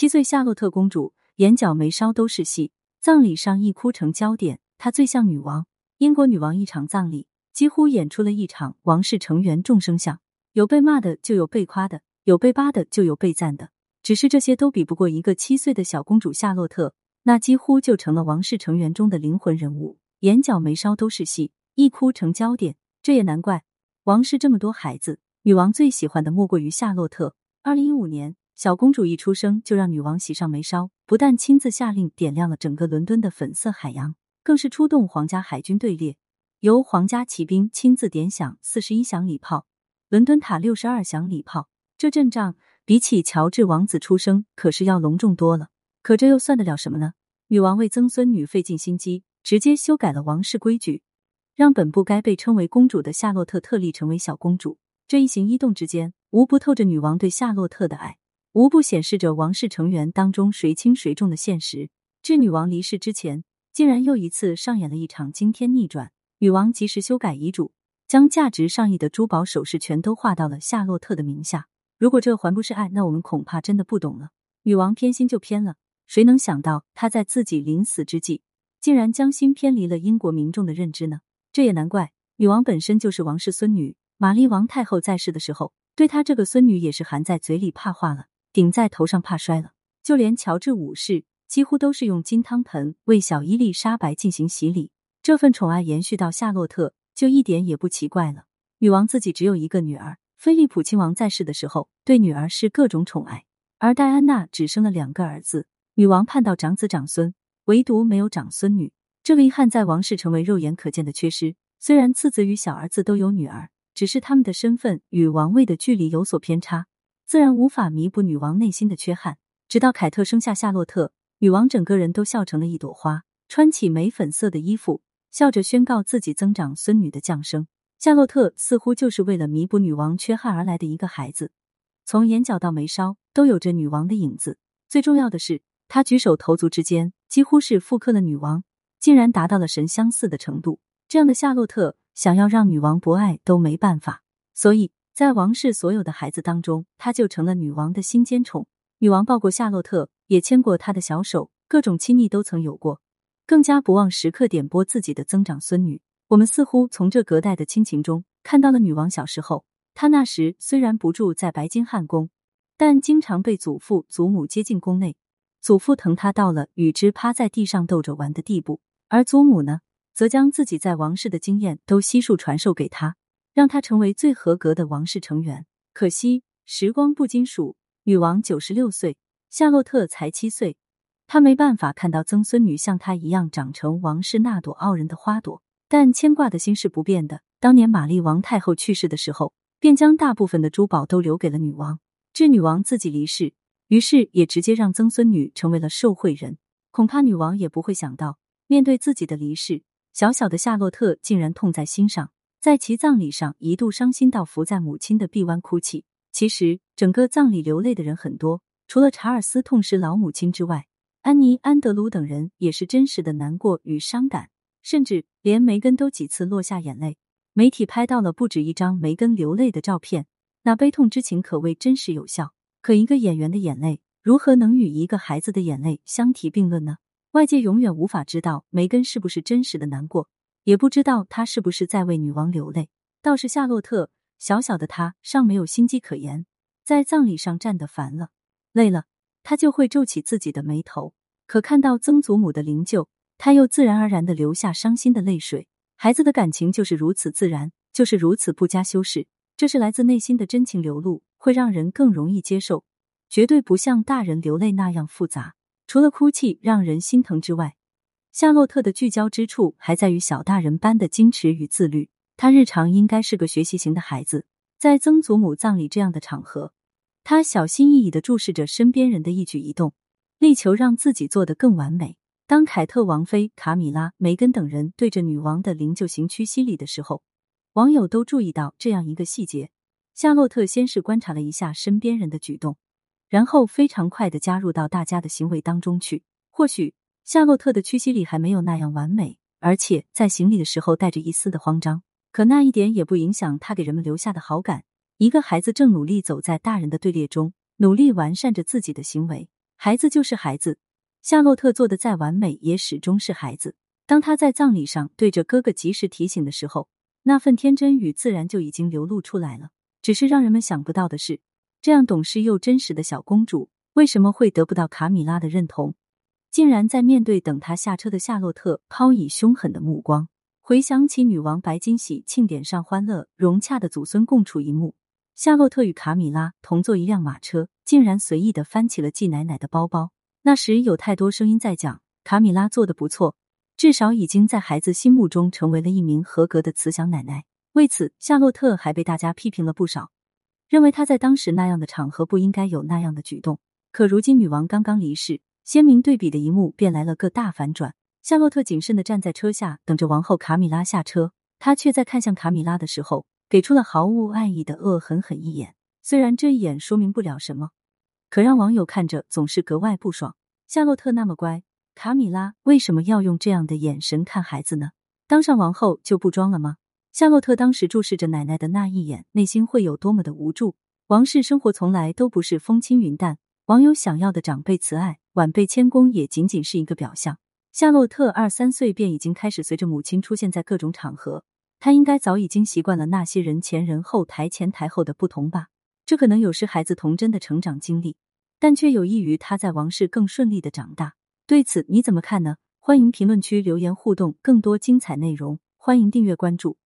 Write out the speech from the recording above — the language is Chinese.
七岁夏洛特公主眼角眉梢都是戏，葬礼上一哭成焦点，她最像女王。英国女王一场葬礼几乎演出了一场王室成员众生相，有被骂的，就有被夸的，有被扒的，就有被赞的。只是这些都比不过一个七岁的小公主夏洛特，那几乎就成了王室成员中的灵魂人物，眼角眉梢都是戏，一哭成焦点。这也难怪，王室这么多孩子，女王最喜欢的莫过于夏洛特。二零一五年，小公主一出生就让女王喜上眉梢，不但亲自下令点亮了整个伦敦的粉色海洋，更是出动皇家海军队列，由皇家骑兵亲自点响四十一响礼炮，伦敦塔六十二响礼炮。这阵仗比起乔治王子出生可是要隆重多了。可这又算得了什么呢？女王为曾孙女费尽心机，直接修改了王室规矩，让本不该被称为公主的夏洛特特例成为小公主。这一行一动之间。无不透着女王对夏洛特的爱，无不显示着王室成员当中谁轻谁重的现实。至女王离世之前，竟然又一次上演了一场惊天逆转。女王及时修改遗嘱，将价值上亿的珠宝首饰全都划到了夏洛特的名下。如果这还不是爱，那我们恐怕真的不懂了。女王偏心就偏了，谁能想到她在自己临死之际，竟然将心偏离了英国民众的认知呢？这也难怪，女王本身就是王室孙女，玛丽王太后在世的时候。对她这个孙女也是含在嘴里怕化了，顶在头上怕摔了。就连乔治五世几乎都是用金汤盆为小伊丽莎白进行洗礼。这份宠爱延续到夏洛特，就一点也不奇怪了。女王自己只有一个女儿，菲利普亲王在世的时候对女儿是各种宠爱，而戴安娜只生了两个儿子，女王盼到长子长孙，唯独没有长孙女。这个遗憾在王室成为肉眼可见的缺失。虽然次子与小儿子都有女儿。只是他们的身份与王位的距离有所偏差，自然无法弥补女王内心的缺憾。直到凯特生下夏洛特，女王整个人都笑成了一朵花，穿起玫粉色的衣服，笑着宣告自己增长孙女的降生。夏洛特似乎就是为了弥补女王缺憾而来的一个孩子，从眼角到眉梢都有着女王的影子。最重要的是，他举手投足之间几乎是复刻了女王，竟然达到了神相似的程度。这样的夏洛特。想要让女王不爱都没办法，所以在王室所有的孩子当中，他就成了女王的心尖宠。女王抱过夏洛特，也牵过他的小手，各种亲昵都曾有过。更加不忘时刻点拨自己的增长孙女。我们似乎从这隔代的亲情中看到了女王小时候。她那时虽然不住在白金汉宫，但经常被祖父祖母接进宫内。祖父疼她到了与之趴在地上逗着玩的地步，而祖母呢？则将自己在王室的经验都悉数传授给他，让他成为最合格的王室成员。可惜时光不经数，女王九十六岁，夏洛特才七岁，她没办法看到曾孙女像她一样长成王室那朵傲人的花朵。但牵挂的心是不变的。当年玛丽王太后去世的时候，便将大部分的珠宝都留给了女王。至女王自己离世，于是也直接让曾孙女成为了受贿人。恐怕女王也不会想到，面对自己的离世。小小的夏洛特竟然痛在心上，在其葬礼上一度伤心到伏在母亲的臂弯哭泣。其实，整个葬礼流泪的人很多，除了查尔斯痛失老母亲之外，安妮、安德鲁等人也是真实的难过与伤感，甚至连梅根都几次落下眼泪。媒体拍到了不止一张梅根流泪的照片，那悲痛之情可谓真实有效。可一个演员的眼泪，如何能与一个孩子的眼泪相提并论呢？外界永远无法知道梅根是不是真实的难过，也不知道她是不是在为女王流泪。倒是夏洛特，小小的她尚没有心机可言，在葬礼上站得烦了、累了，她就会皱起自己的眉头。可看到曾祖母的灵柩，她又自然而然的流下伤心的泪水。孩子的感情就是如此自然，就是如此不加修饰，这是来自内心的真情流露，会让人更容易接受，绝对不像大人流泪那样复杂。除了哭泣让人心疼之外，夏洛特的聚焦之处还在于小大人般的矜持与自律。他日常应该是个学习型的孩子，在曾祖母葬礼这样的场合，他小心翼翼的注视着身边人的一举一动，力求让自己做得更完美。当凯特王妃、卡米拉、梅根等人对着女王的灵柩行屈膝礼的时候，网友都注意到这样一个细节：夏洛特先是观察了一下身边人的举动。然后非常快的加入到大家的行为当中去。或许夏洛特的屈膝礼还没有那样完美，而且在行礼的时候带着一丝的慌张，可那一点也不影响他给人们留下的好感。一个孩子正努力走在大人的队列中，努力完善着自己的行为，孩子就是孩子，夏洛特做的再完美，也始终是孩子。当他在葬礼上对着哥哥及时提醒的时候，那份天真与自然就已经流露出来了。只是让人们想不到的是，这样懂事又真实的小公主，为什么会得不到卡米拉的认同？竟然在面对等他下车的夏洛特，抛以凶狠的目光。回想起女王白金禧庆典上欢乐融洽的祖孙共处一幕，夏洛特与卡米拉同坐一辆马车，竟然随意的翻起了季奶奶的包包。那时有太多声音在讲，卡米拉做的不错，至少已经在孩子心目中成为了一名合格的慈祥奶奶。为此，夏洛特还被大家批评了不少，认为他在当时那样的场合不应该有那样的举动。可如今女王刚刚离世。鲜明对比的一幕便来了个大反转。夏洛特谨慎的站在车下，等着王后卡米拉下车。他却在看向卡米拉的时候，给出了毫无爱意的恶狠狠一眼。虽然这一眼说明不了什么，可让网友看着总是格外不爽。夏洛特那么乖，卡米拉为什么要用这样的眼神看孩子呢？当上王后就不装了吗？夏洛特当时注视着奶奶的那一眼，内心会有多么的无助？王室生活从来都不是风轻云淡，网友想要的长辈慈爱。晚辈谦恭也仅仅是一个表象。夏洛特二三岁便已经开始随着母亲出现在各种场合，他应该早已经习惯了那些人前人后、台前台后的不同吧？这可能有失孩子童真的成长经历，但却有益于他在王室更顺利的长大。对此你怎么看呢？欢迎评论区留言互动，更多精彩内容欢迎订阅关注。